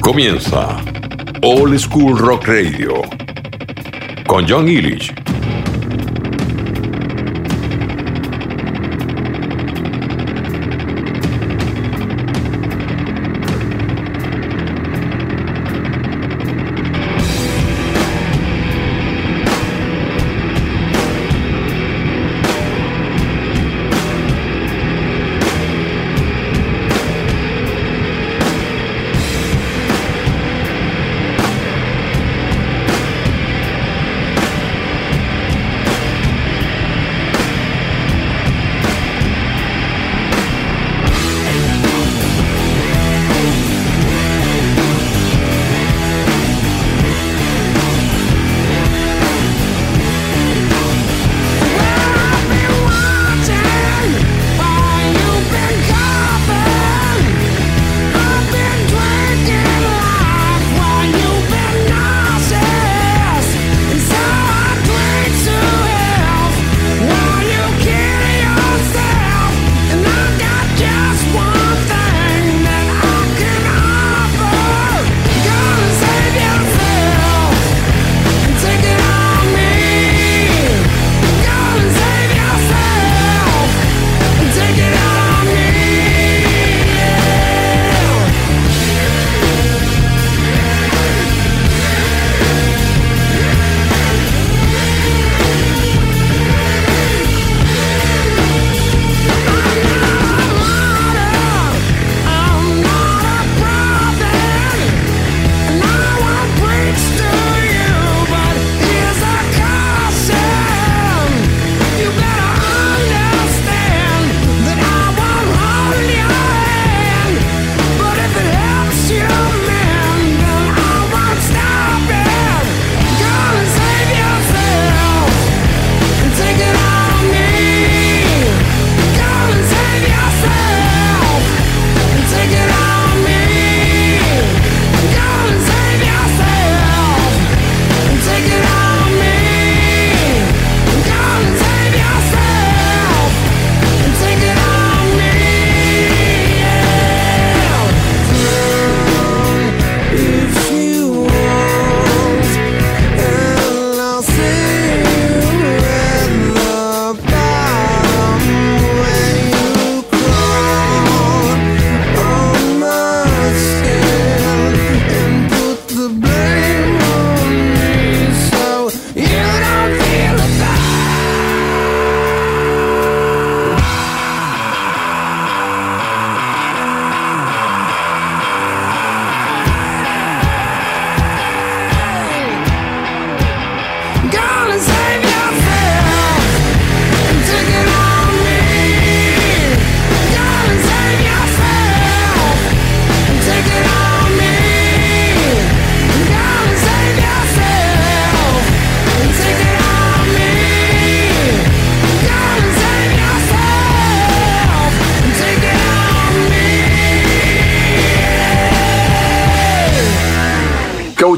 Comienza Old School Rock Radio con John Illich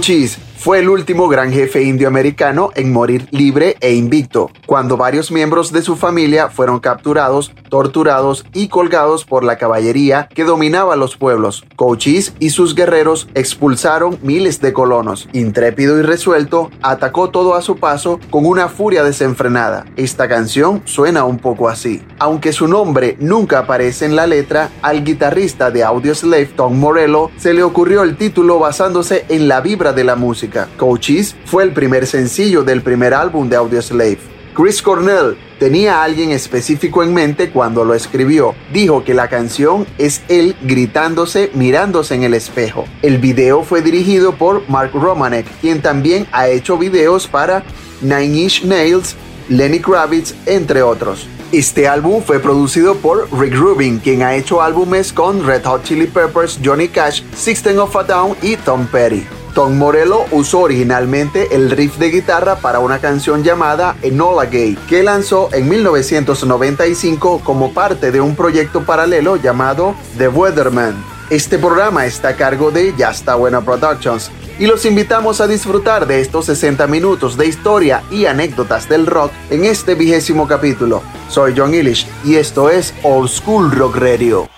Cheese fue el último gran jefe indioamericano en morir libre e invicto, cuando varios miembros de su familia fueron capturados, torturados y colgados por la caballería que dominaba los pueblos. Cochise y sus guerreros expulsaron miles de colonos. Intrépido y resuelto, atacó todo a su paso con una furia desenfrenada. Esta canción suena un poco así. Aunque su nombre nunca aparece en la letra, al guitarrista de Audioslave Tom Morello se le ocurrió el título basándose en la vibra de la música. Coaches fue el primer sencillo del primer álbum de Audioslave. Chris Cornell tenía a alguien específico en mente cuando lo escribió. Dijo que la canción es él gritándose mirándose en el espejo. El video fue dirigido por Mark Romanek, quien también ha hecho videos para Nine Inch Nails, Lenny Kravitz, entre otros. Este álbum fue producido por Rick Rubin, quien ha hecho álbumes con Red Hot Chili Peppers, Johnny Cash, System of a Down y Tom Petty. Tom Morello usó originalmente el riff de guitarra para una canción llamada Enola Gay, que lanzó en 1995 como parte de un proyecto paralelo llamado The Weatherman. Este programa está a cargo de Ya está buena Productions y los invitamos a disfrutar de estos 60 minutos de historia y anécdotas del rock en este vigésimo capítulo. Soy John Illich y esto es Old School Rock Radio.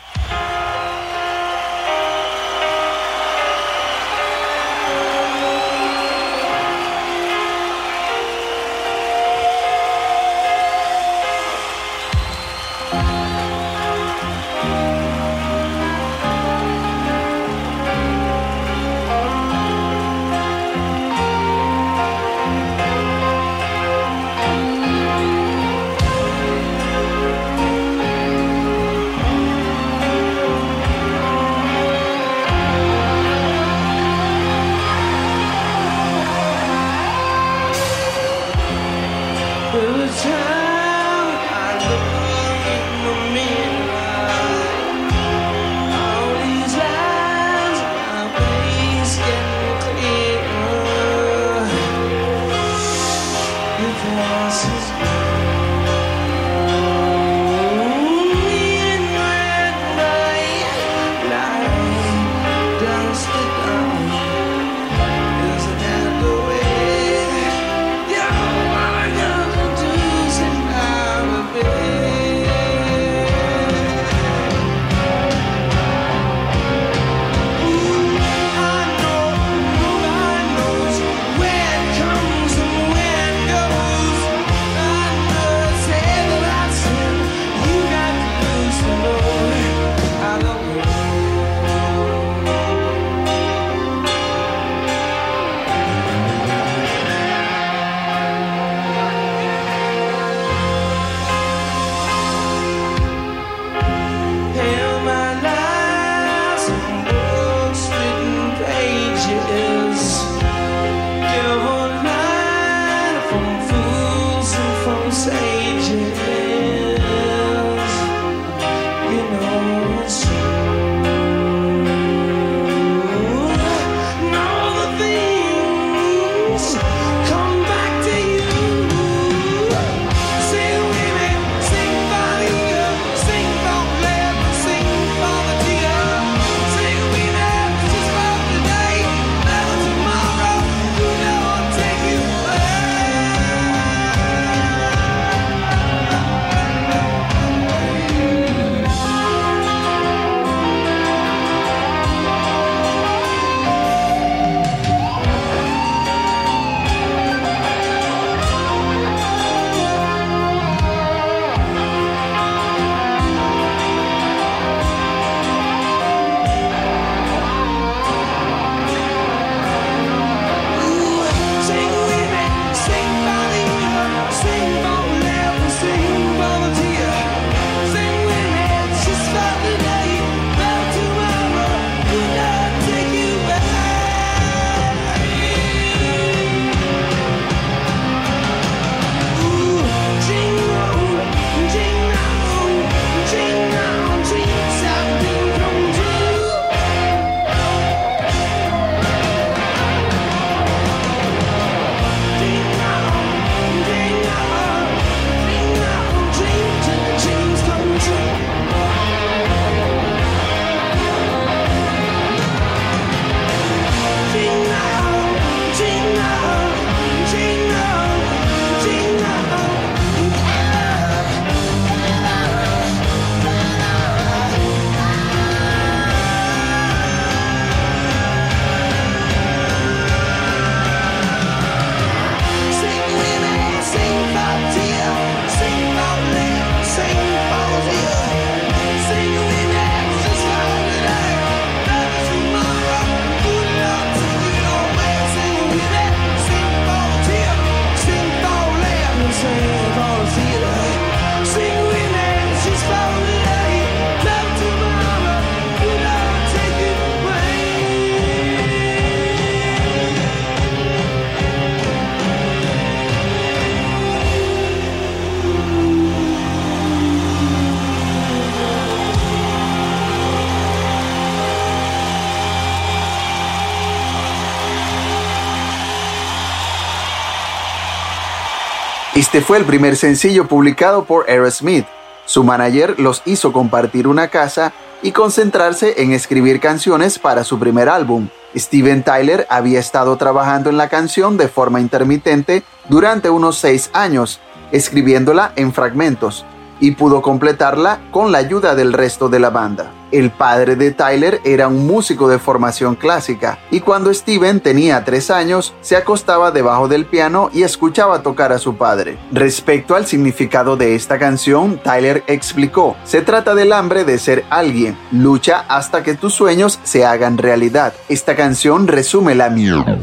Este fue el primer sencillo publicado por Aerosmith. Su manager los hizo compartir una casa y concentrarse en escribir canciones para su primer álbum. Steven Tyler había estado trabajando en la canción de forma intermitente durante unos seis años, escribiéndola en fragmentos y pudo completarla con la ayuda del resto de la banda. El padre de Tyler era un músico de formación clásica y cuando Steven tenía tres años se acostaba debajo del piano y escuchaba tocar a su padre. Respecto al significado de esta canción, Tyler explicó, se trata del hambre de ser alguien, lucha hasta que tus sueños se hagan realidad. Esta canción resume la mierda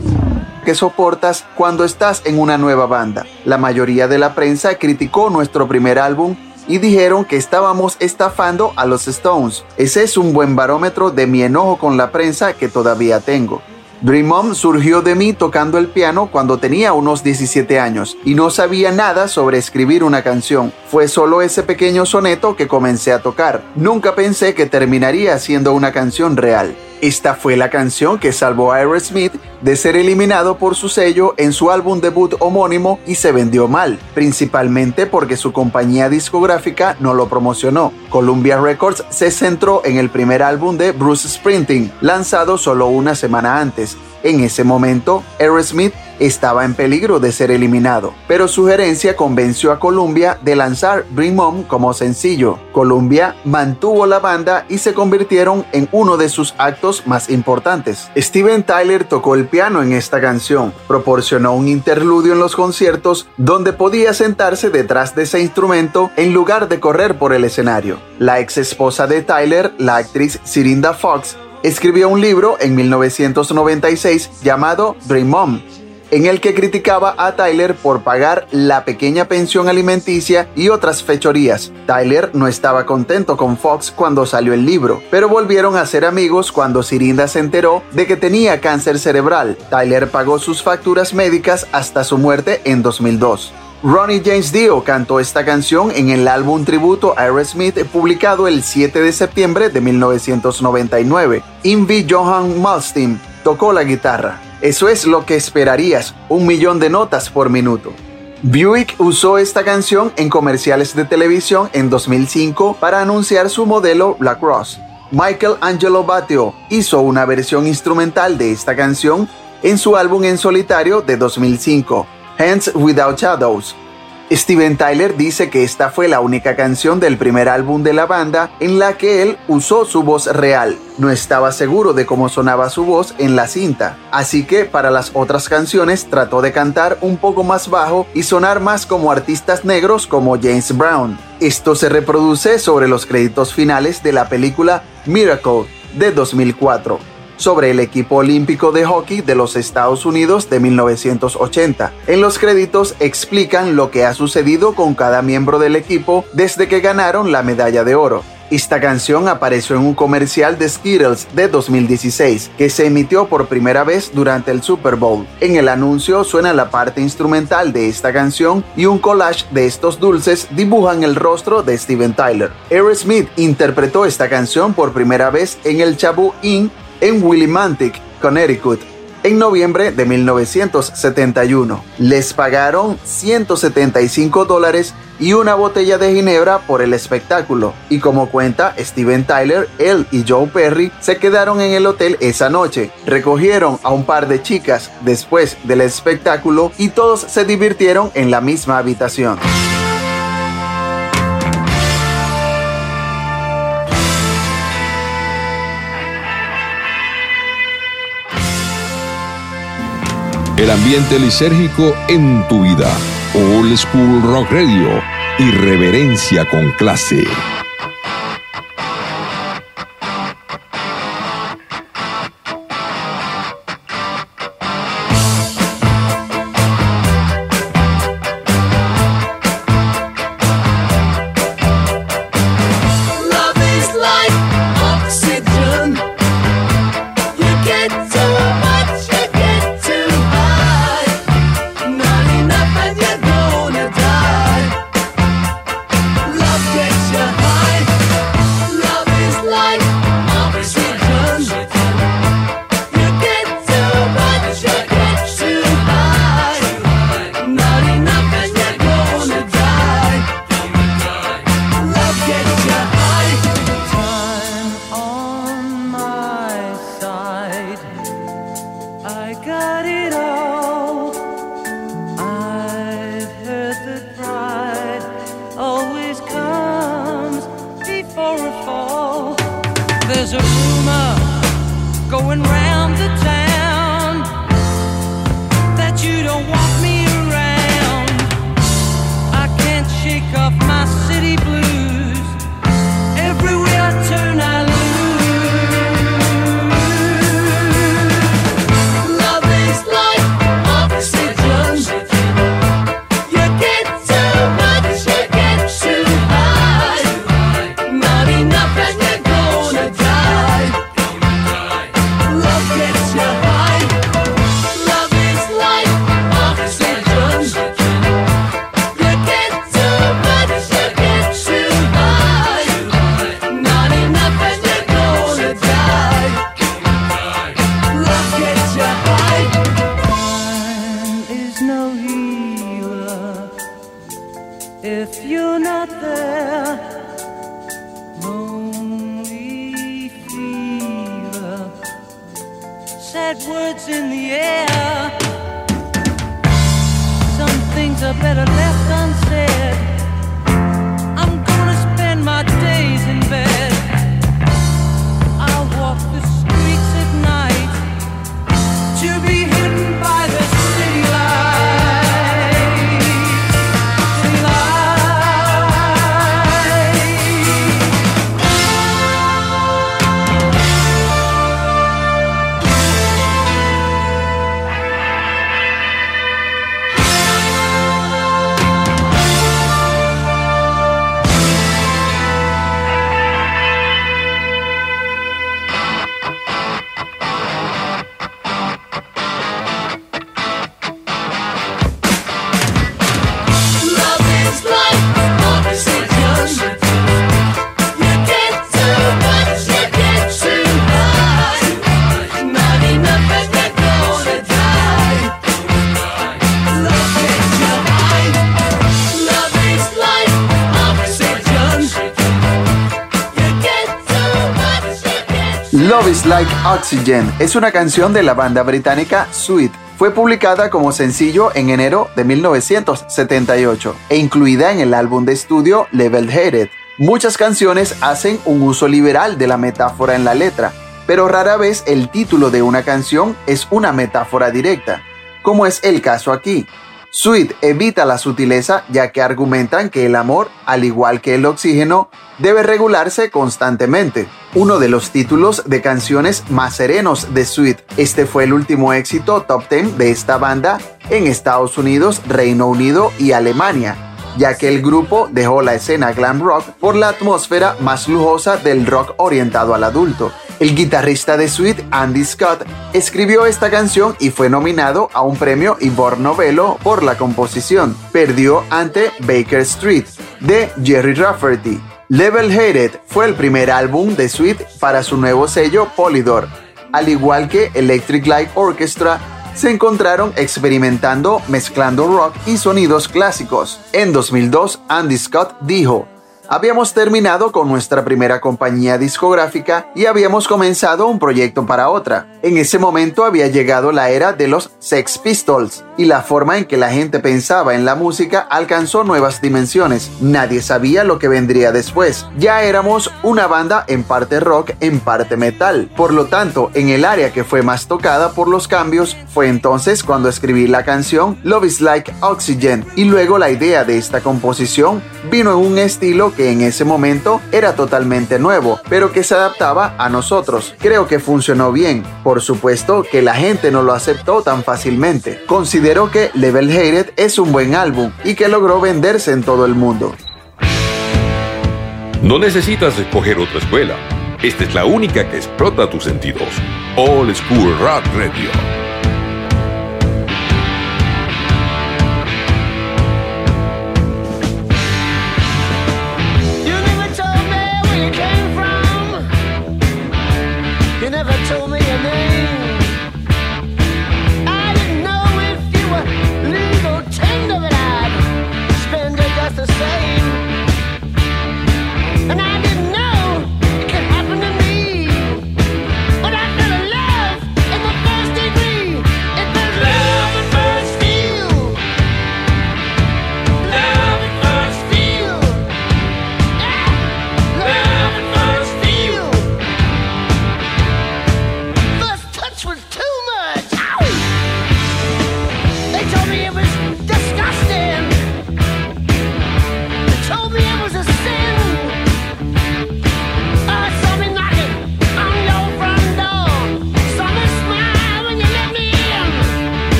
que soportas cuando estás en una nueva banda. La mayoría de la prensa criticó nuestro primer álbum y dijeron que estábamos estafando a los Stones. Ese es un buen barómetro de mi enojo con la prensa que todavía tengo. Dream On surgió de mí tocando el piano cuando tenía unos 17 años y no sabía nada sobre escribir una canción. Fue solo ese pequeño soneto que comencé a tocar. Nunca pensé que terminaría siendo una canción real. Esta fue la canción que salvó a Aerosmith de ser eliminado por su sello en su álbum debut homónimo y se vendió mal, principalmente porque su compañía discográfica no lo promocionó. Columbia Records se centró en el primer álbum de Bruce Sprinting, lanzado solo una semana antes. En ese momento, Aerosmith estaba en peligro de ser eliminado, pero su gerencia convenció a Columbia de lanzar Bring Mom como sencillo. Columbia mantuvo la banda y se convirtieron en uno de sus actos más importantes. Steven Tyler tocó el piano en esta canción, proporcionó un interludio en los conciertos donde podía sentarse detrás de ese instrumento en lugar de correr por el escenario. La ex esposa de Tyler, la actriz Cirinda Fox, escribió un libro en 1996 llamado Dream Mom, en el que criticaba a Tyler por pagar la pequeña pensión alimenticia y otras fechorías. Tyler no estaba contento con Fox cuando salió el libro, pero volvieron a ser amigos cuando Cirinda se enteró de que tenía cáncer cerebral. Tyler pagó sus facturas médicas hasta su muerte en 2002. Ronnie James Dio cantó esta canción en el álbum tributo a Aerosmith publicado el 7 de septiembre de 1999. Invi Johan Malmsteen tocó la guitarra. Eso es lo que esperarías, un millón de notas por minuto. Buick usó esta canción en comerciales de televisión en 2005 para anunciar su modelo Black Ross. Michael Angelo Batio hizo una versión instrumental de esta canción en su álbum en solitario de 2005, Hands Without Shadows, Steven Tyler dice que esta fue la única canción del primer álbum de la banda en la que él usó su voz real. No estaba seguro de cómo sonaba su voz en la cinta, así que para las otras canciones trató de cantar un poco más bajo y sonar más como artistas negros como James Brown. Esto se reproduce sobre los créditos finales de la película Miracle de 2004 sobre el equipo olímpico de hockey de los Estados Unidos de 1980. En los créditos explican lo que ha sucedido con cada miembro del equipo desde que ganaron la medalla de oro. Esta canción apareció en un comercial de Skittles de 2016 que se emitió por primera vez durante el Super Bowl. En el anuncio suena la parte instrumental de esta canción y un collage de estos dulces dibujan el rostro de Steven Tyler. Aerosmith interpretó esta canción por primera vez en el Chabú Inn en Willimantic, Connecticut, en noviembre de 1971. Les pagaron 175 dólares y una botella de ginebra por el espectáculo. Y como cuenta Steven Tyler, él y Joe Perry se quedaron en el hotel esa noche. Recogieron a un par de chicas después del espectáculo y todos se divirtieron en la misma habitación. El ambiente lisérgico en tu vida. Old School Rock Radio. Irreverencia con clase. words in the air. Some things are better left unsaid. Like Oxygen es una canción de la banda británica Sweet. Fue publicada como sencillo en enero de 1978 e incluida en el álbum de estudio Level Headed. Muchas canciones hacen un uso liberal de la metáfora en la letra, pero rara vez el título de una canción es una metáfora directa, como es el caso aquí. Sweet evita la sutileza ya que argumentan que el amor, al igual que el oxígeno, debe regularse constantemente. Uno de los títulos de canciones más serenos de Sweet. Este fue el último éxito top 10 de esta banda en Estados Unidos, Reino Unido y Alemania, ya que el grupo dejó la escena glam rock por la atmósfera más lujosa del rock orientado al adulto. El guitarrista de Sweet, Andy Scott, escribió esta canción y fue nominado a un premio Ivor Novello por la composición. Perdió ante Baker Street, de Jerry Rafferty. Level Headed fue el primer álbum de Sweet para su nuevo sello Polydor. Al igual que Electric Light Orchestra, se encontraron experimentando mezclando rock y sonidos clásicos. En 2002, Andy Scott dijo, Habíamos terminado con nuestra primera compañía discográfica y habíamos comenzado un proyecto para otra. En ese momento había llegado la era de los Sex Pistols y la forma en que la gente pensaba en la música alcanzó nuevas dimensiones. Nadie sabía lo que vendría después. Ya éramos una banda en parte rock, en parte metal. Por lo tanto, en el área que fue más tocada por los cambios fue entonces cuando escribí la canción Love is Like Oxygen y luego la idea de esta composición vino en un estilo que en ese momento era totalmente nuevo, pero que se adaptaba a nosotros. Creo que funcionó bien. Por supuesto que la gente no lo aceptó tan fácilmente. Que Level Hated es un buen álbum y que logró venderse en todo el mundo. No necesitas escoger otra escuela. Esta es la única que explota tus sentidos. All School Rock Radio.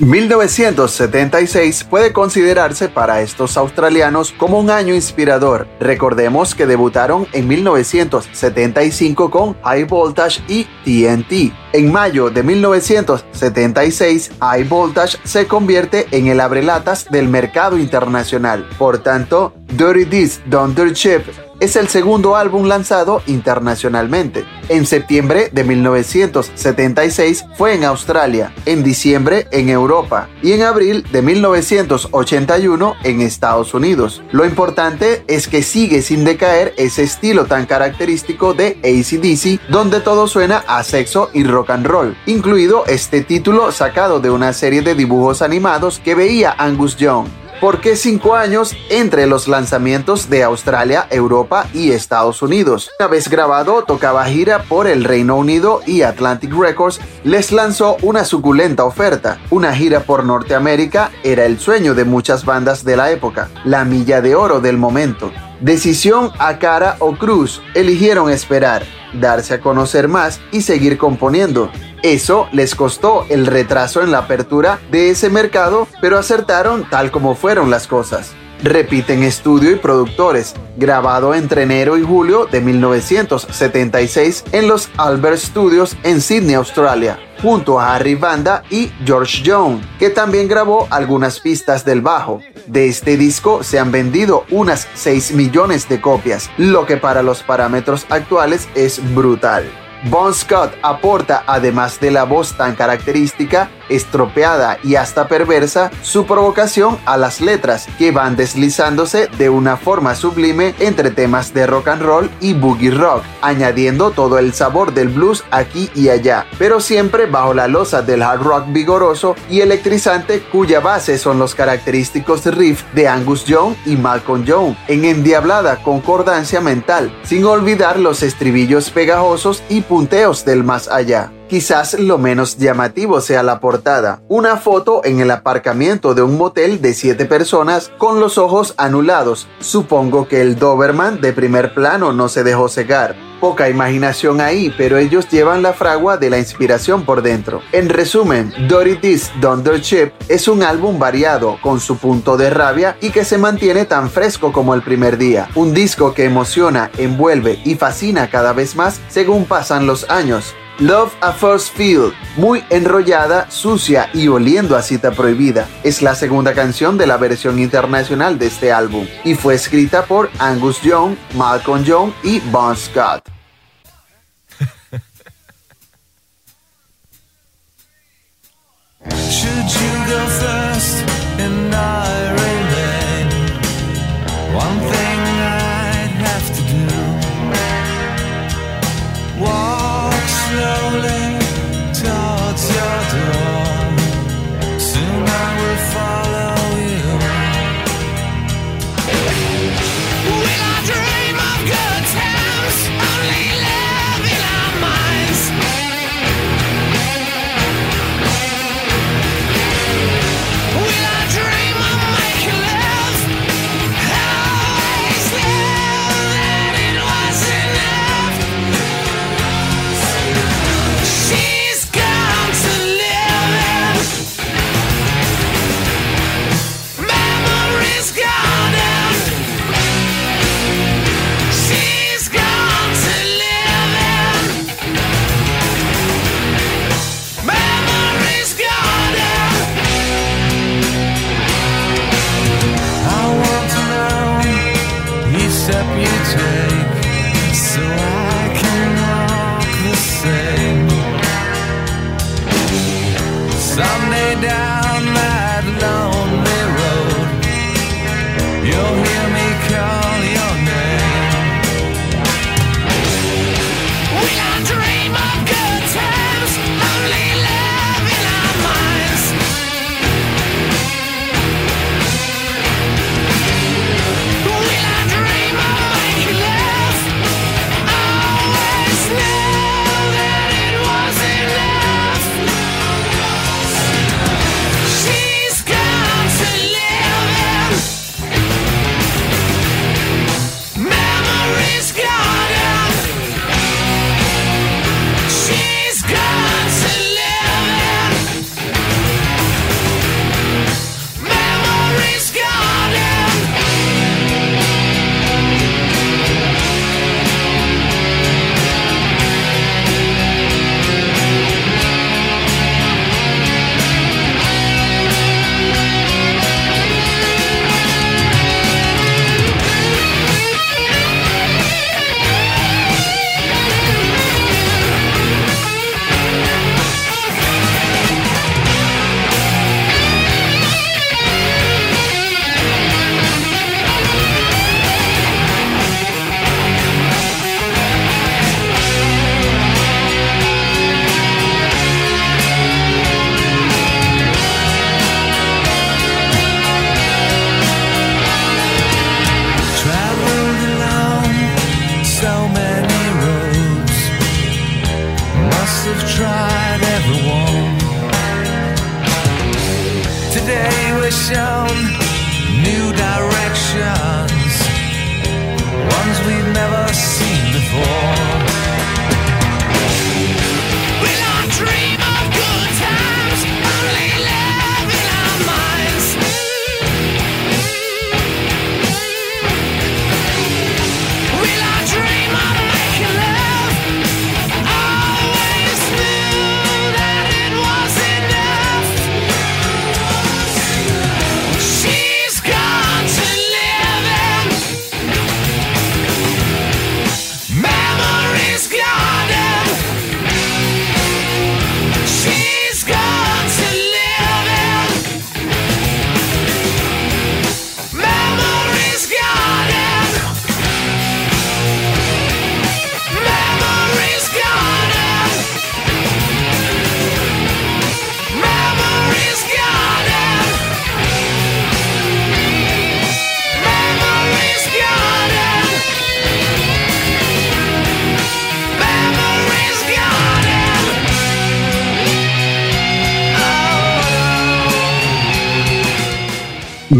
1976 puede considerarse para estos australianos como un año inspirador. Recordemos que debutaron en 1975 con High Voltage y TNT. En mayo de 1976, High Voltage se convierte en el abrelatas del mercado internacional. Por tanto, Dirty This Thunder Chip es el segundo álbum lanzado internacionalmente. En septiembre de 1976 fue en Australia, en diciembre en Europa y en abril de 1981 en Estados Unidos. Lo importante es que sigue sin decaer ese estilo tan característico de ACDC donde todo suena a sexo y rock and roll, incluido este título sacado de una serie de dibujos animados que veía Angus Young. ¿Por qué cinco años entre los lanzamientos de Australia, Europa y Estados Unidos? Una vez grabado, tocaba gira por el Reino Unido y Atlantic Records les lanzó una suculenta oferta. Una gira por Norteamérica era el sueño de muchas bandas de la época, la milla de oro del momento. Decisión a cara o cruz, eligieron esperar, darse a conocer más y seguir componiendo. Eso les costó el retraso en la apertura de ese mercado, pero acertaron tal como fueron las cosas. Repiten estudio y productores, grabado entre enero y julio de 1976 en los Albert Studios en Sydney, Australia, junto a Harry Banda y George Jones, que también grabó algunas pistas del bajo. De este disco se han vendido unas 6 millones de copias, lo que para los parámetros actuales es brutal. Bon Scott aporta, además de la voz tan característica, estropeada y hasta perversa, su provocación a las letras, que van deslizándose de una forma sublime entre temas de rock and roll y boogie rock, añadiendo todo el sabor del blues aquí y allá, pero siempre bajo la losa del hard rock vigoroso y electrizante cuya base son los característicos riffs de Angus Young y Malcolm Young, en endiablada concordancia mental, sin olvidar los estribillos pegajosos y punteos del más allá. Quizás lo menos llamativo sea la portada, una foto en el aparcamiento de un motel de 7 personas con los ojos anulados. Supongo que el Doberman de primer plano no se dejó cegar. Poca imaginación ahí, pero ellos llevan la fragua de la inspiración por dentro. En resumen, Dirty This Thunder Chip es un álbum variado, con su punto de rabia y que se mantiene tan fresco como el primer día. Un disco que emociona, envuelve y fascina cada vez más según pasan los años. Love a First Feel, muy enrollada, sucia y oliendo a cita prohibida, es la segunda canción de la versión internacional de este álbum y fue escrita por Angus Young, Malcolm Young y Bon Scott.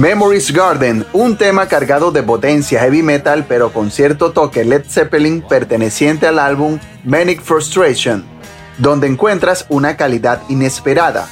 Memories Garden, un tema cargado de potencia heavy metal pero con cierto toque Led Zeppelin perteneciente al álbum Manic Frustration, donde encuentras una calidad inesperada.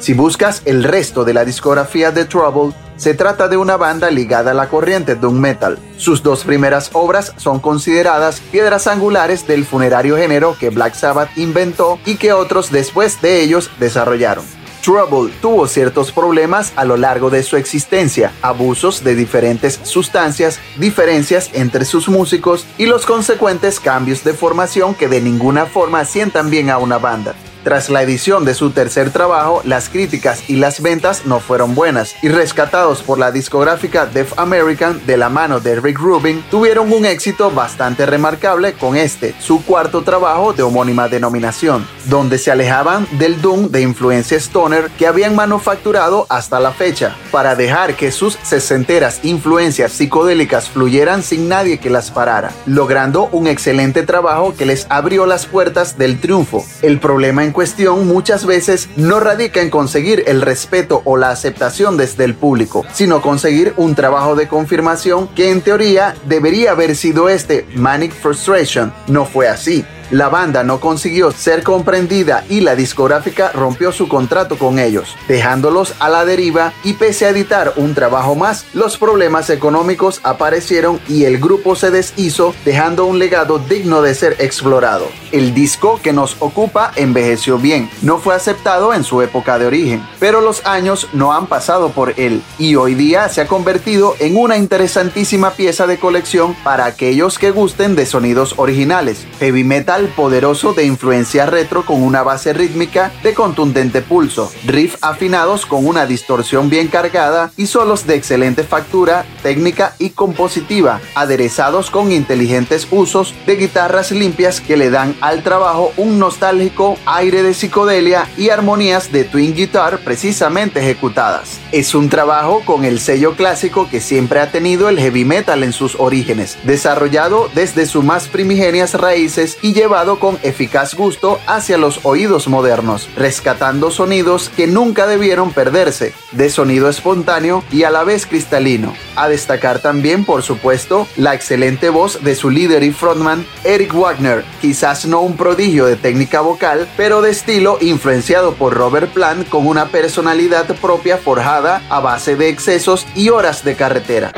Si buscas el resto de la discografía de Trouble, se trata de una banda ligada a la corriente doom metal. Sus dos primeras obras son consideradas piedras angulares del funerario género que Black Sabbath inventó y que otros después de ellos desarrollaron. Trouble tuvo ciertos problemas a lo largo de su existencia, abusos de diferentes sustancias, diferencias entre sus músicos y los consecuentes cambios de formación que de ninguna forma sientan bien a una banda. Tras la edición de su tercer trabajo, las críticas y las ventas no fueron buenas y rescatados por la discográfica Def American de la mano de Rick Rubin, tuvieron un éxito bastante remarcable con este, su cuarto trabajo de homónima denominación, donde se alejaban del doom de influencia stoner que habían manufacturado hasta la fecha, para dejar que sus sesenteras influencias psicodélicas fluyeran sin nadie que las parara, logrando un excelente trabajo que les abrió las puertas del triunfo. El problema en cuestión muchas veces no radica en conseguir el respeto o la aceptación desde el público, sino conseguir un trabajo de confirmación que en teoría debería haber sido este Manic Frustration. No fue así. La banda no consiguió ser comprendida y la discográfica rompió su contrato con ellos, dejándolos a la deriva y pese a editar un trabajo más, los problemas económicos aparecieron y el grupo se deshizo, dejando un legado digno de ser explorado. El disco que nos ocupa envejeció bien, no fue aceptado en su época de origen, pero los años no han pasado por él y hoy día se ha convertido en una interesantísima pieza de colección para aquellos que gusten de sonidos originales, heavy metal poderoso de influencia retro con una base rítmica de contundente pulso, riff afinados con una distorsión bien cargada y solos de excelente factura, técnica y compositiva, aderezados con inteligentes usos de guitarras limpias que le dan al trabajo un nostálgico aire de psicodelia y armonías de twin guitar precisamente ejecutadas. Es un trabajo con el sello clásico que siempre ha tenido el heavy metal en sus orígenes, desarrollado desde sus más primigenias raíces y llevado con eficaz gusto hacia los oídos modernos, rescatando sonidos que nunca debieron perderse, de sonido espontáneo y a la vez cristalino. A destacar también, por supuesto, la excelente voz de su líder y frontman, Eric Wagner, quizás no un prodigio de técnica vocal, pero de estilo influenciado por Robert Plant con una personalidad propia forjada a base de excesos y horas de carretera.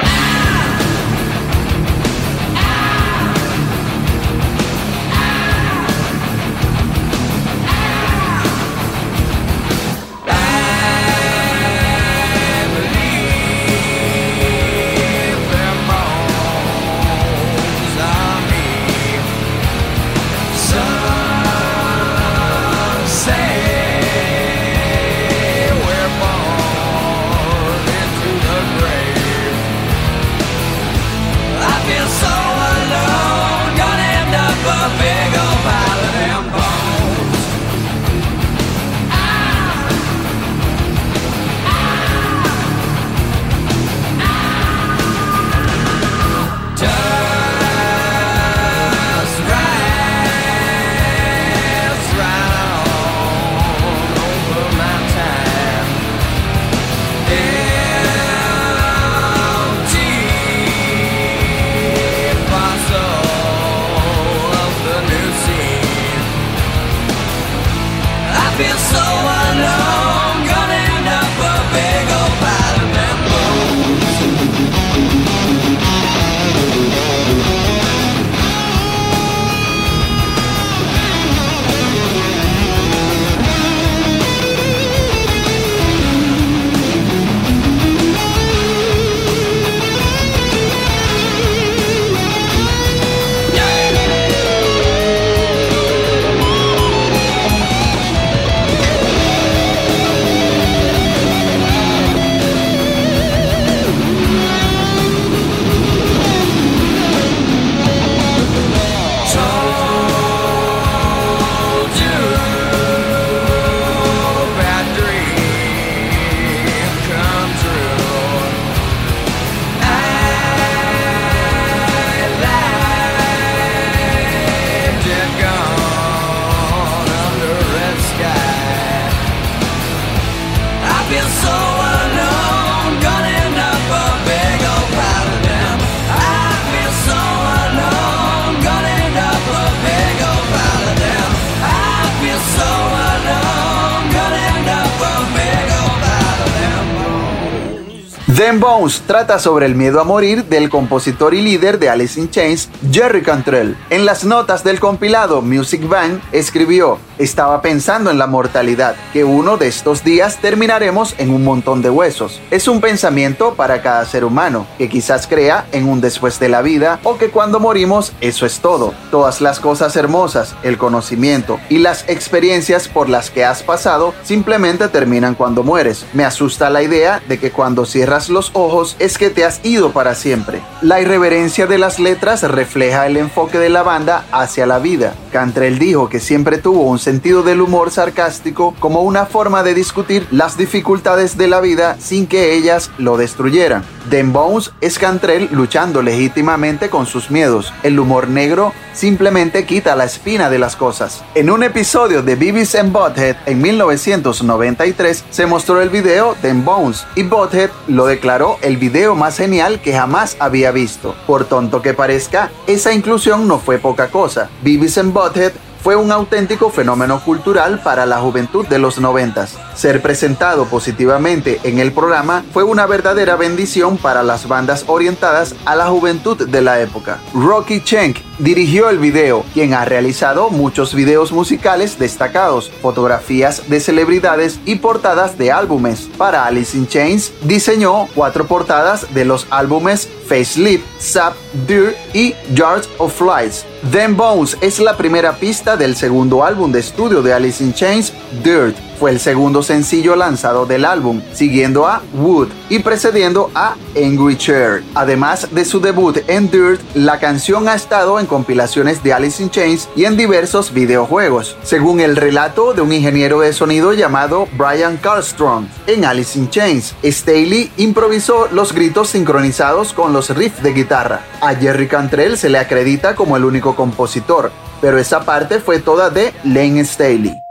Them Bones trata sobre el miedo a morir del compositor y líder de Alice in Chains, Jerry Cantrell. En las notas del compilado Music Bank escribió, estaba pensando en la mortalidad, que uno de estos días terminaremos en un montón de huesos. Es un pensamiento para cada ser humano, que quizás crea en un después de la vida o que cuando morimos eso es todo. Todas las cosas hermosas, el conocimiento y las experiencias por las que has pasado simplemente terminan cuando mueres. Me asusta la idea de que cuando cierras los ojos es que te has ido para siempre. La irreverencia de las letras refleja el enfoque de la banda hacia la vida. Cantrell dijo que siempre tuvo un sentido del humor sarcástico como una forma de discutir las dificultades de la vida sin que ellas lo destruyeran. Den Bones es Cantrell luchando legítimamente con sus miedos. El humor negro simplemente quita la espina de las cosas. En un episodio de Beavis and Butthead en 1993 se mostró el video Den Bones y Butthead lo declaró el video más genial que jamás había visto. Por tonto que parezca, esa inclusión no fue poca cosa. Beavis and Butthead fue un auténtico fenómeno cultural para la juventud de los noventas. Ser presentado positivamente en el programa fue una verdadera bendición para las bandas orientadas a la juventud de la época. Rocky Schenk dirigió el video, quien ha realizado muchos videos musicales destacados, fotografías de celebridades y portadas de álbumes. Para Alice in Chains diseñó cuatro portadas de los álbumes Facelift, Sap, Dirt y Yards of Flies. Them Bones es la primera pista del segundo álbum de estudio de Alice in Chains, Dirt. Fue el segundo sencillo lanzado del álbum, siguiendo a Wood y precediendo a Angry Chair. Además de su debut en Dirt, la canción ha estado en compilaciones de Alice in Chains y en diversos videojuegos. Según el relato de un ingeniero de sonido llamado Brian Carlstrom, en Alice in Chains, Staley improvisó los gritos sincronizados con los riffs de guitarra. A Jerry Cantrell se le acredita como el único compositor, pero esa parte fue toda de Lane Staley.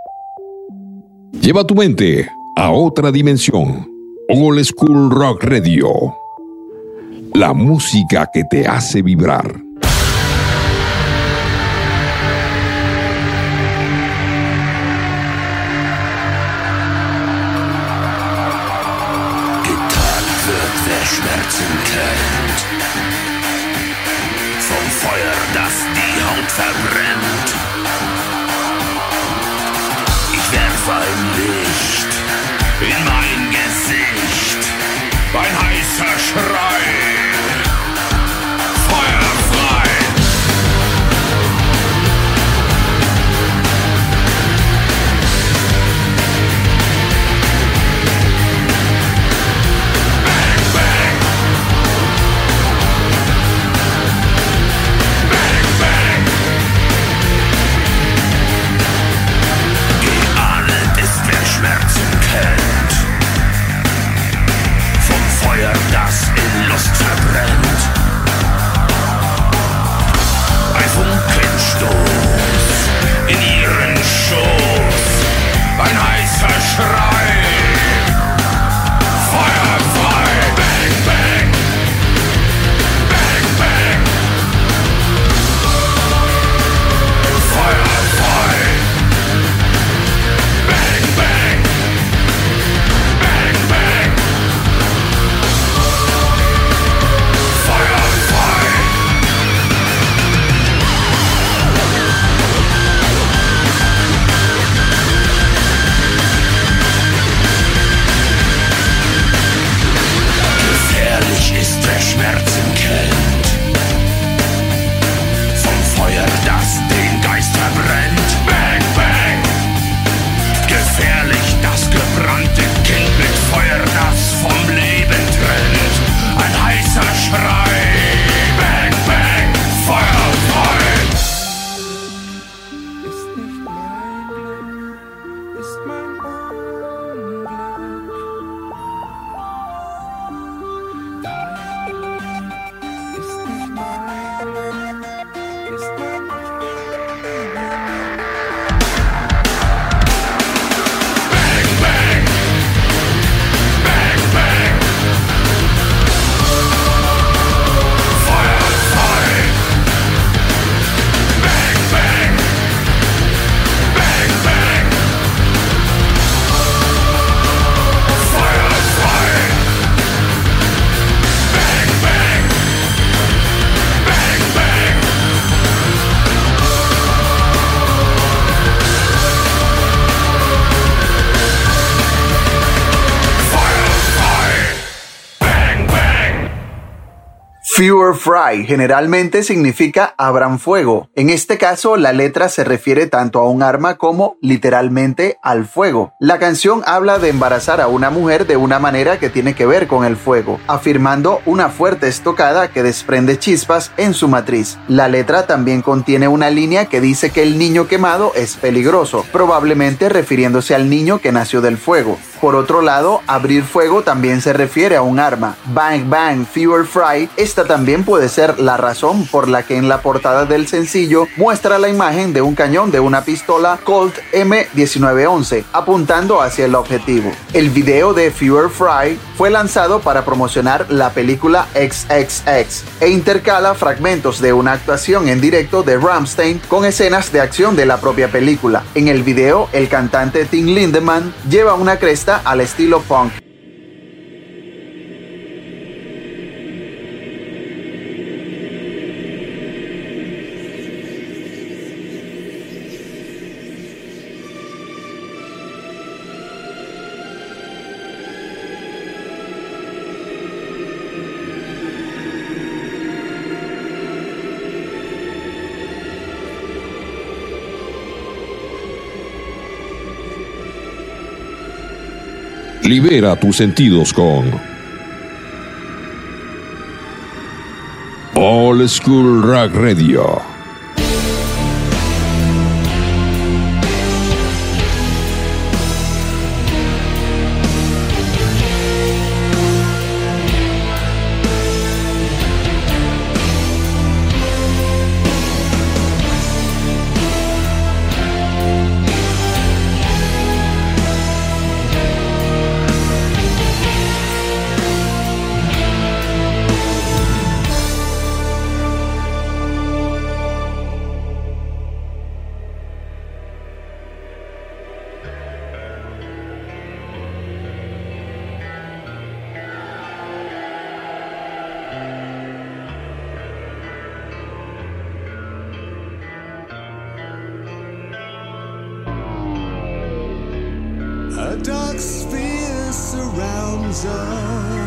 Lleva tu mente a otra dimensión. Old School Rock Radio. La música que te hace vibrar. Fry generalmente significa abran fuego. En este caso, la letra se refiere tanto a un arma como literalmente al fuego. La canción habla de embarazar a una mujer de una manera que tiene que ver con el fuego, afirmando una fuerte estocada que desprende chispas en su matriz. La letra también contiene una línea que dice que el niño quemado es peligroso, probablemente refiriéndose al niño que nació del fuego. Por otro lado, abrir fuego también se refiere a un arma. Bang Bang Fewer Fry, esta también puede ser la razón por la que en la portada del sencillo muestra la imagen de un cañón de una pistola Colt M1911 apuntando hacia el objetivo. El video de Fewer Fry fue lanzado para promocionar la película XXX e intercala fragmentos de una actuación en directo de Ramstein con escenas de acción de la propia película. En el video, el cantante Tim Lindemann lleva una cresta al estilo punk. Libera tus sentidos con All School Rock Radio. dark sphere surrounds us.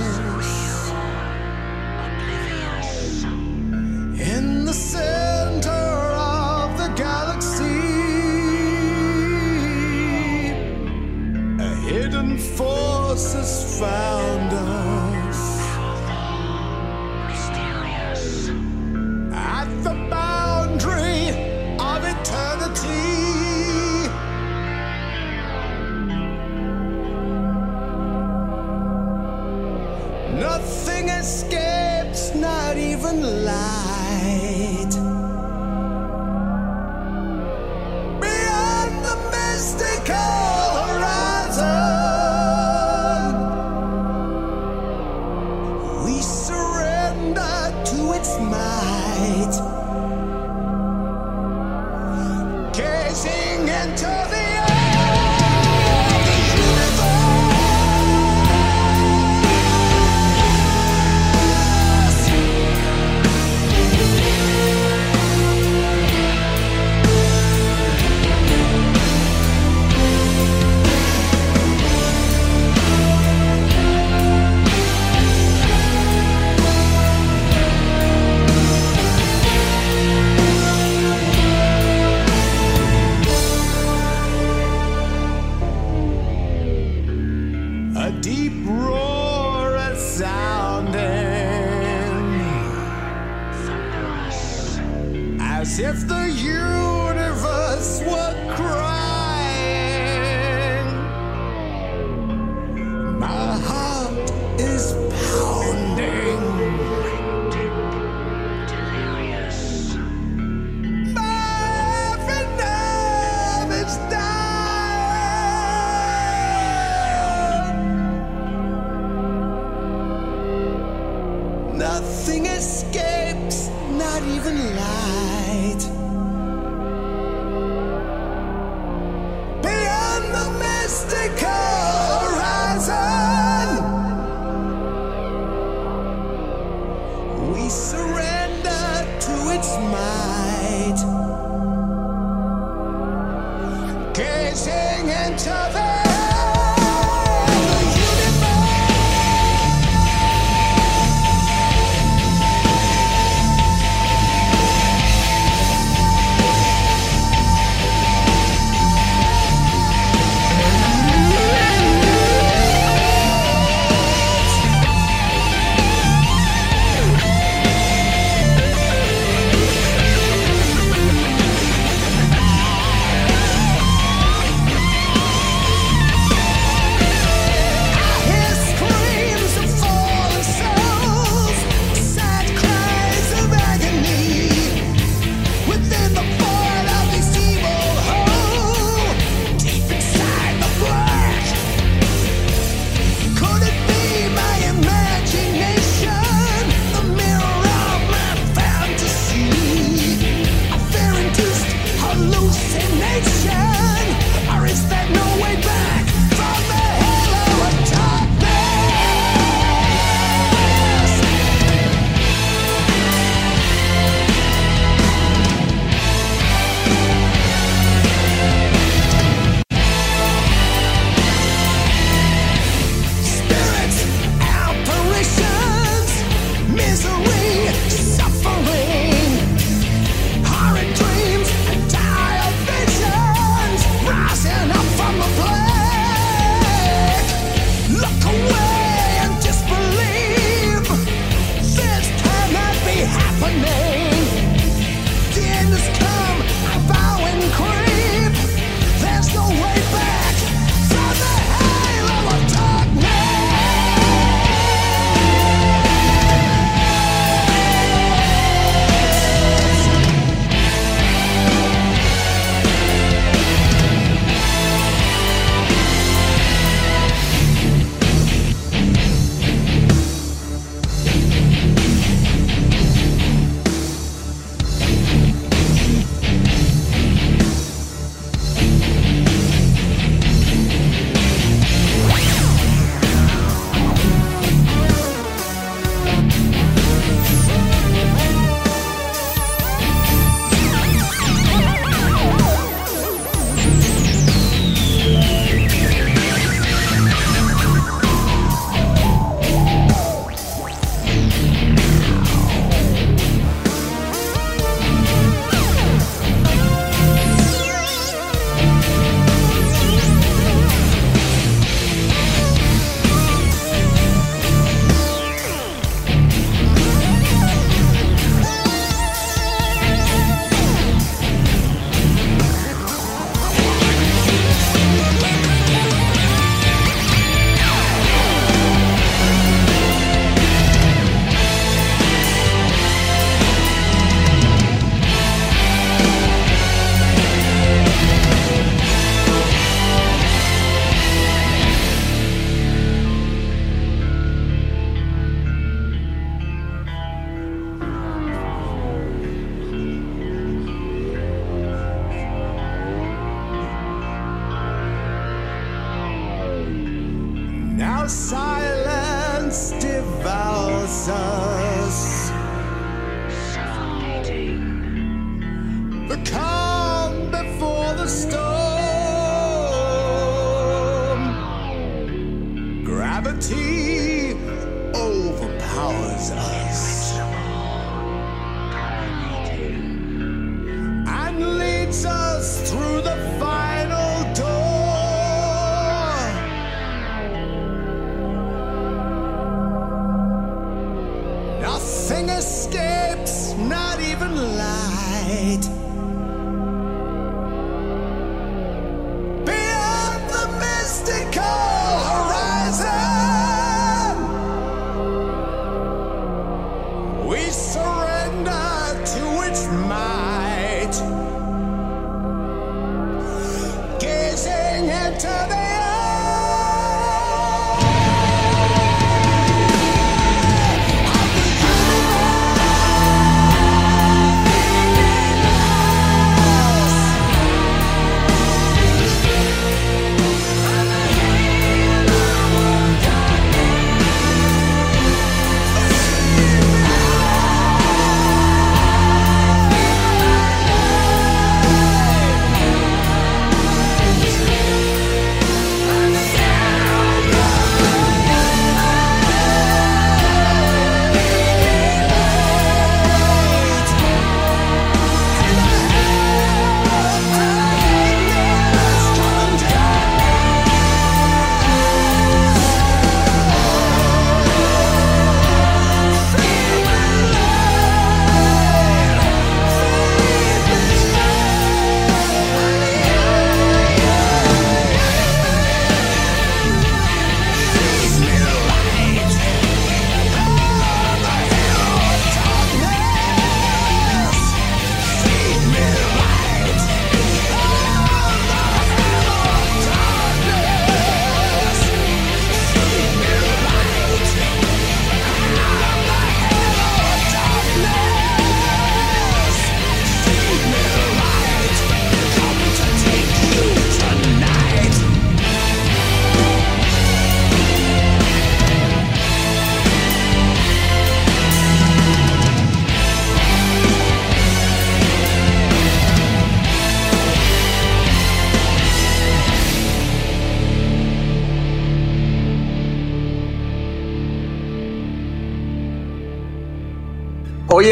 Hoy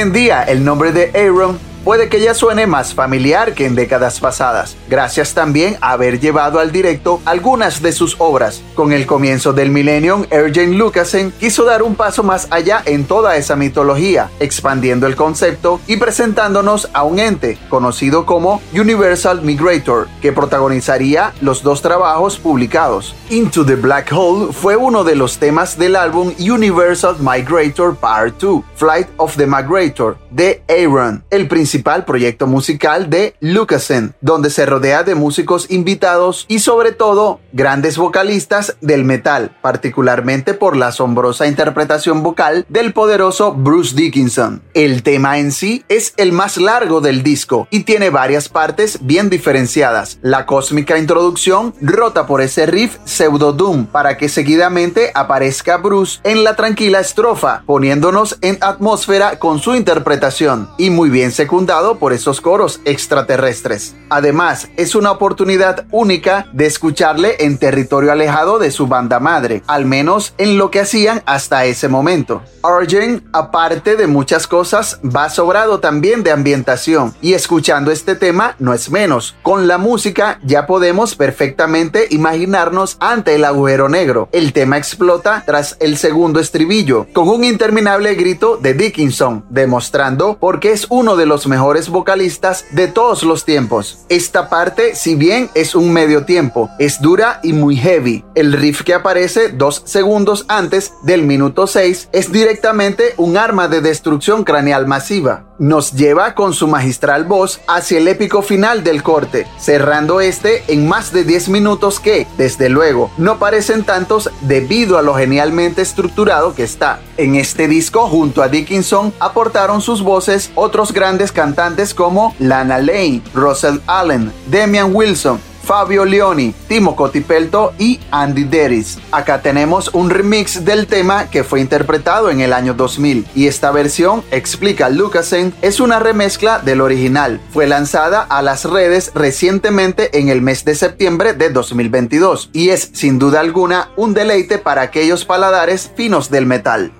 en día el nombre de Aaron puede que ya suene más familiar que en décadas pasadas, gracias también a haber llevado al directo algunas de sus obras. Con el comienzo del Millennium, Ergen Lucasen quiso dar un paso más allá en toda esa mitología, expandiendo el concepto y presentándonos a un ente conocido como Universal Migrator, que protagonizaría los dos trabajos publicados. Into the Black Hole fue uno de los temas del álbum Universal Migrator Part 2, Flight of the Migrator, de Aaron, el principal principal proyecto musical de Lucasen, donde se rodea de músicos invitados y sobre todo grandes vocalistas del metal, particularmente por la asombrosa interpretación vocal del poderoso Bruce Dickinson. El tema en sí es el más largo del disco y tiene varias partes bien diferenciadas. La cósmica introducción rota por ese riff pseudo doom para que seguidamente aparezca Bruce en la tranquila estrofa, poniéndonos en atmósfera con su interpretación y muy bien secundaria por esos coros extraterrestres. Además, es una oportunidad única de escucharle en territorio alejado de su banda madre, al menos en lo que hacían hasta ese momento. Arjen, aparte de muchas cosas, va sobrado también de ambientación y escuchando este tema no es menos. Con la música ya podemos perfectamente imaginarnos ante el agujero negro. El tema explota tras el segundo estribillo, con un interminable grito de Dickinson, demostrando por qué es uno de los mejores vocalistas de todos los tiempos. Esta parte, si bien es un medio tiempo, es dura y muy heavy. El riff que aparece dos segundos antes del minuto 6 es directamente un arma de destrucción craneal masiva. Nos lleva con su magistral voz hacia el épico final del corte, cerrando este en más de 10 minutos que, desde luego, no parecen tantos debido a lo genialmente estructurado que está. En este disco, junto a Dickinson, aportaron sus voces otros grandes cantantes como Lana Lane, Russell Allen, Damian Wilson, Fabio Leoni, Timo Cotipelto y Andy Deris. Acá tenemos un remix del tema que fue interpretado en el año 2000 y esta versión, explica Lucasen, es una remezcla del original. Fue lanzada a las redes recientemente en el mes de septiembre de 2022 y es sin duda alguna un deleite para aquellos paladares finos del metal.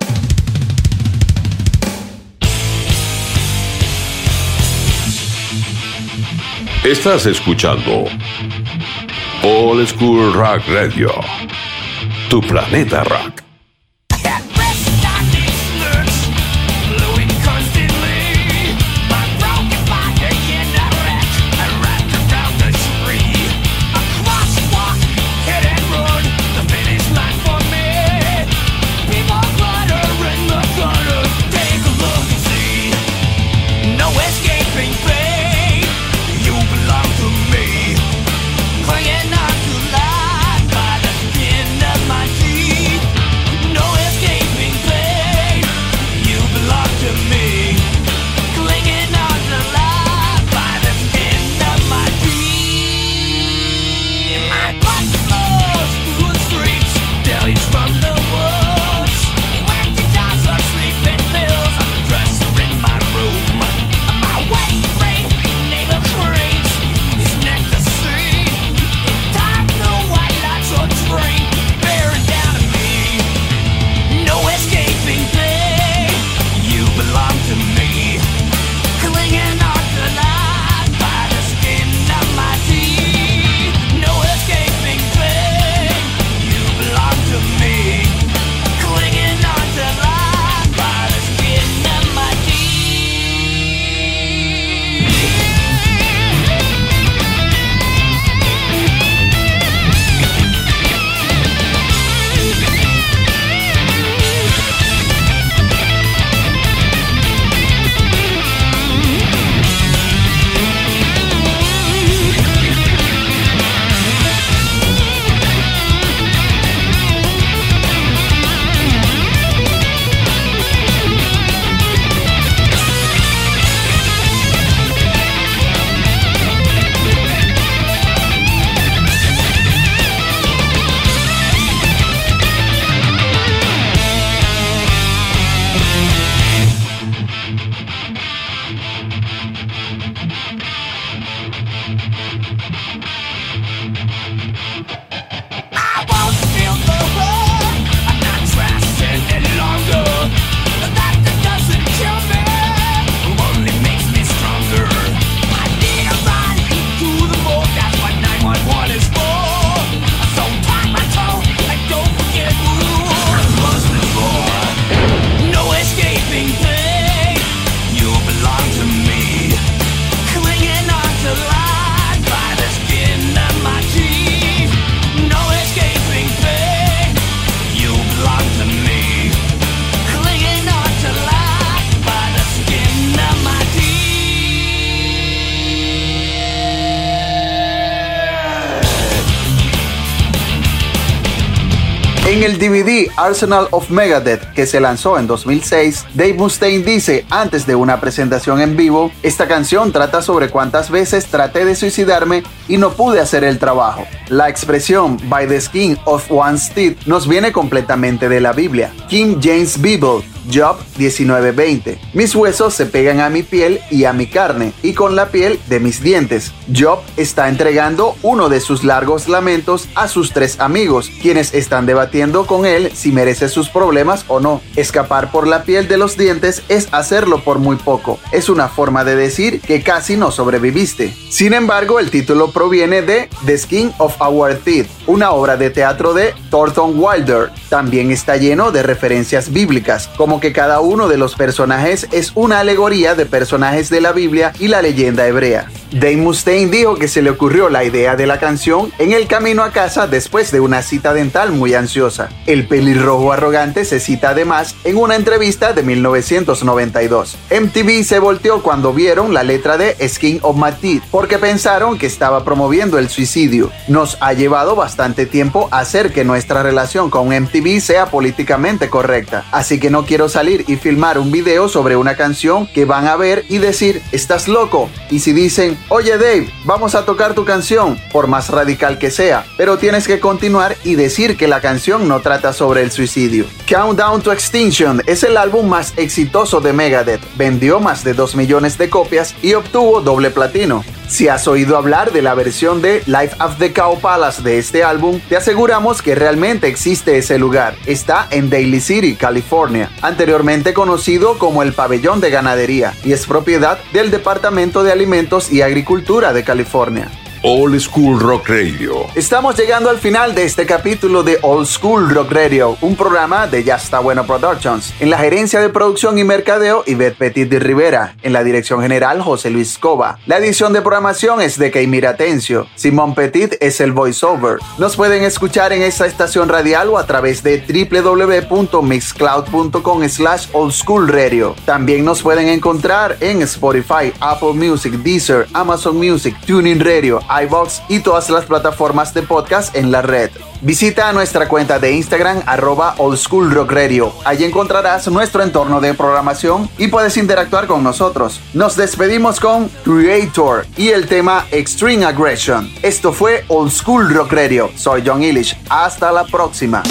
Estás escuchando All School Rock Radio, tu planeta rock. El DVD Arsenal of Megadeth que se lanzó en 2006, Dave Mustaine dice antes de una presentación en vivo, esta canción trata sobre cuántas veces traté de suicidarme y no pude hacer el trabajo. La expresión by the skin of one's teeth nos viene completamente de la Biblia. King James Bible Job 19:20. Mis huesos se pegan a mi piel y a mi carne, y con la piel de mis dientes. Job está entregando uno de sus largos lamentos a sus tres amigos, quienes están debatiendo con él si merece sus problemas o no. Escapar por la piel de los dientes es hacerlo por muy poco. Es una forma de decir que casi no sobreviviste. Sin embargo, el título proviene de The Skin of Our Teeth, una obra de teatro de Thornton Wilder. También está lleno de referencias bíblicas, como que cada uno de los personajes es una alegoría de personajes de la Biblia y la leyenda hebrea. Dave Mustaine dijo que se le ocurrió la idea de la canción en el camino a casa después de una cita dental muy ansiosa. El pelirrojo arrogante se cita además en una entrevista de 1992. MTV se volteó cuando vieron la letra de Skin of My Teeth porque pensaron que estaba promoviendo el suicidio. Nos ha llevado bastante tiempo hacer que nuestra relación con MTV sea políticamente correcta, así que no quiero salir y filmar un video sobre una canción que van a ver y decir, estás loco. Y si dicen, oye Dave, vamos a tocar tu canción, por más radical que sea, pero tienes que continuar y decir que la canción no trata sobre el suicidio. Countdown to Extinction es el álbum más exitoso de Megadeth, vendió más de 2 millones de copias y obtuvo doble platino. Si has oído hablar de la versión de Life of the Cow Palace de este álbum, te aseguramos que realmente existe ese lugar. Está en Daly City, California, anteriormente conocido como el Pabellón de Ganadería, y es propiedad del Departamento de Alimentos y Agricultura de California. Old School Rock Radio. Estamos llegando al final de este capítulo de Old School Rock Radio, un programa de Ya está bueno Productions. En la gerencia de producción y mercadeo, Yvette Petit de Rivera. En la dirección general, José Luis Cova. La edición de programación es de Keimir Atencio. Simón Petit es el voiceover. Nos pueden escuchar en esta estación radial o a través de www.mixcloud.com slash Old School Radio. También nos pueden encontrar en Spotify, Apple Music, Deezer, Amazon Music, Tuning Radio, iBox y todas las plataformas de podcast en la red. Visita nuestra cuenta de Instagram arroba Old School Rock Radio. Allí encontrarás nuestro entorno de programación y puedes interactuar con nosotros. Nos despedimos con Creator y el tema Extreme Aggression. Esto fue Old School Rock Radio. Soy John Illich. Hasta la próxima.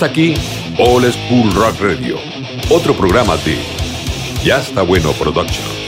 Hasta aquí, All School Rock Radio, otro programa de Ya está bueno Production.